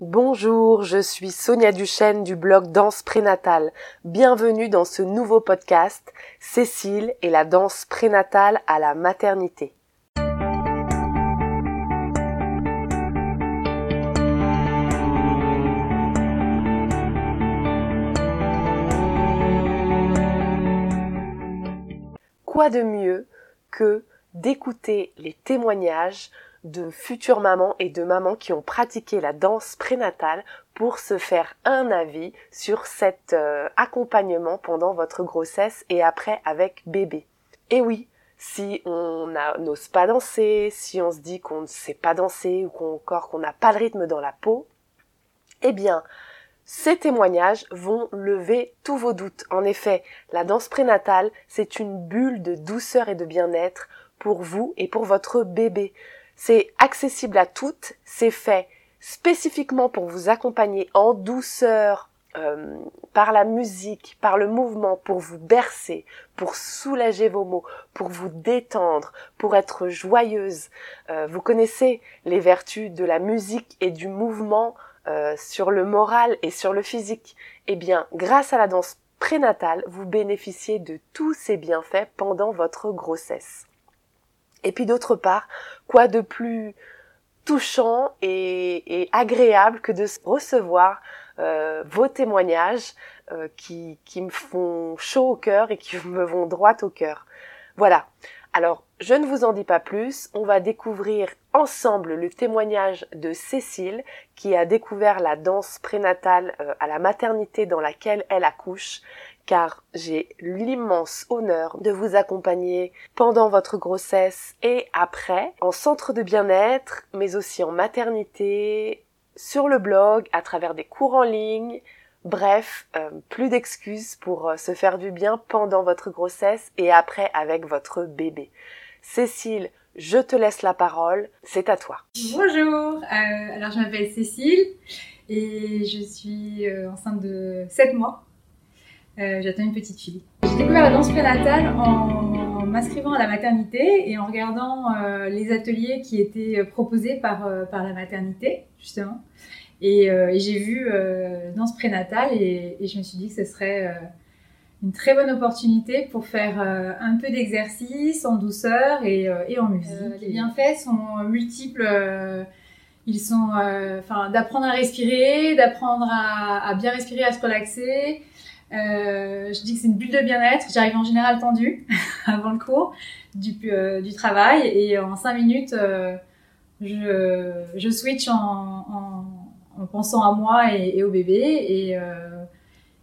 Bonjour, je suis Sonia Duchesne du blog Danse Prénatale. Bienvenue dans ce nouveau podcast Cécile et la danse prénatale à la maternité. Quoi de mieux que d'écouter les témoignages de futures mamans et de mamans qui ont pratiqué la danse prénatale pour se faire un avis sur cet euh, accompagnement pendant votre grossesse et après avec bébé. Et oui, si on n'ose pas danser, si on se dit qu'on ne sait pas danser ou qu'on encore qu'on n'a pas le rythme dans la peau, eh bien, ces témoignages vont lever tous vos doutes. En effet, la danse prénatale, c'est une bulle de douceur et de bien-être pour vous et pour votre bébé. C'est accessible à toutes, c'est fait spécifiquement pour vous accompagner en douceur euh, par la musique, par le mouvement, pour vous bercer, pour soulager vos maux, pour vous détendre, pour être joyeuse. Euh, vous connaissez les vertus de la musique et du mouvement euh, sur le moral et sur le physique. Eh bien, grâce à la danse prénatale, vous bénéficiez de tous ces bienfaits pendant votre grossesse. Et puis d'autre part, quoi de plus touchant et, agréable que de recevoir euh, vos témoignages euh, qui, qui me font chaud au cœur et qui me vont droit au cœur. Voilà. Alors, je ne vous en dis pas plus, on va découvrir ensemble le témoignage de Cécile qui a découvert la danse prénatale euh, à la maternité dans laquelle elle accouche car j'ai l'immense honneur de vous accompagner pendant votre grossesse et après, en centre de bien-être, mais aussi en maternité, sur le blog, à travers des cours en ligne, Bref, euh, plus d'excuses pour euh, se faire du bien pendant votre grossesse et après avec votre bébé. Cécile, je te laisse la parole, c'est à toi. Bonjour, euh, alors je m'appelle Cécile et je suis enceinte de 7 mois. J'attends une petite fille. J'ai découvert la danse prénatale en m'inscrivant à la maternité et en regardant les ateliers qui étaient proposés par, par la maternité, justement. Euh, et, j'ai vu euh, dans ce prénatal et, et, je me suis dit que ce serait euh, une très bonne opportunité pour faire un peu d'exercice en douceur et, et en musique. les bienfaits sont multiples. ils sont, enfin, d'apprendre à respirer, d'apprendre à, à, bien respirer, à se relaxer. Je dis que c'est une bulle de bien-être. J'arrive en général tendue avant le cours du, du travail et en cinq minutes, je, je switch en, en en pensant à moi et, au bébé. Et euh,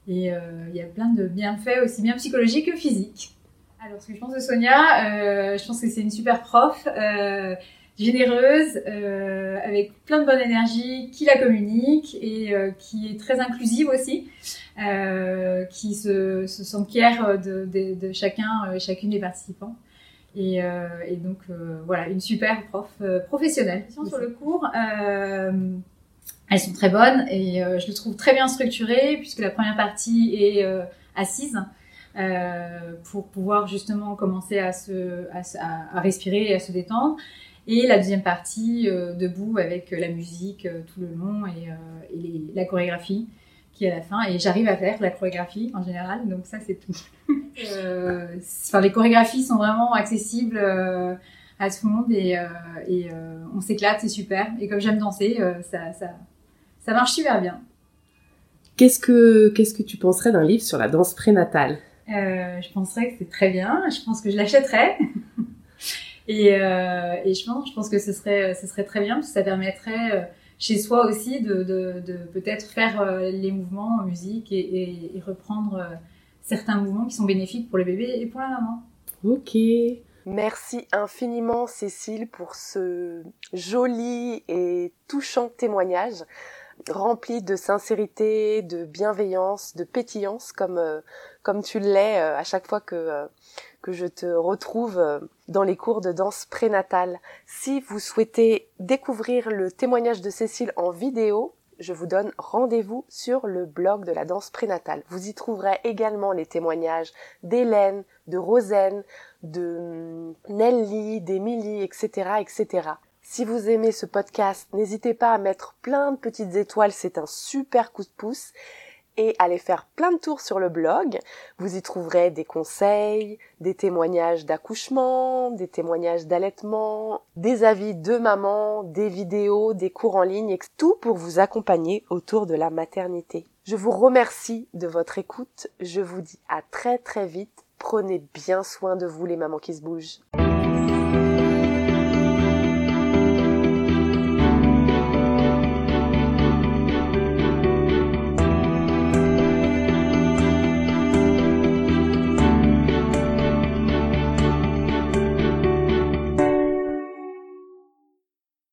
et euh, il y a plein de bienfaits aussi bien psychologiques que physiques. Alors, ce que je pense de Sonia, euh, je pense que c'est une super prof, généreuse, avec plein de bonne énergie, qui la communique et qui est très inclusive aussi, qui se, se s'enquiert de, de, de, chacun et chacune des participants. Et, et donc, voilà, une super prof professionnelle. Sur le cours, elles sont très bonnes et euh, je le trouve très bien structuré puisque la première partie est euh, assise euh, pour pouvoir justement commencer à se à, respirer et à se détendre et la deuxième partie debout avec la musique tout le long et, et la chorégraphie qui est à la fin et j'arrive à faire la chorégraphie en général donc ça c'est tout. enfin les chorégraphies sont vraiment accessibles à tout le monde et, et on s'éclate, c'est super. Et comme j'aime danser, ça, ça, ça marche super bien. Qu'est-ce que, qu'est-ce que tu penserais d'un livre sur la danse prénatale? Euh, Je penserais que c'est très bien. Je pense que je l'achèterais. et, euh, et je pense, je pense que ce serait, ce serait très bien parce que ça permettrait euh, chez soi aussi de, de, de peut-être faire euh, les mouvements en musique et, et, et reprendre certains mouvements qui sont bénéfiques pour le bébé et pour la maman. Ok. Merci infiniment Cécile pour ce joli et touchant témoignage rempli de sincérité, de bienveillance, de pétillance, comme euh, comme tu l'es euh, à chaque fois que euh, que je te retrouve dans les cours de danse prénatale. Si vous souhaitez découvrir le témoignage de Cécile en vidéo, je vous donne rendez-vous sur le blog de la danse prénatale. Vous y trouverez également les témoignages d'Hélène, de Rosen, de hum, Nelly, d'Emilie, etc., etc. Si vous aimez ce podcast, n'hésitez pas à mettre plein de petites étoiles, c'est un super coup de pouce et allez faire plein de tours sur le blog. Vous y trouverez des conseils, des témoignages d'accouchement, des témoignages d'allaitement, des avis de maman, des vidéos, des cours en ligne, tout pour vous accompagner autour de la maternité. Je vous remercie de votre écoute. Je vous dis à très très vite. Prenez bien soin de vous les mamans qui se bougent.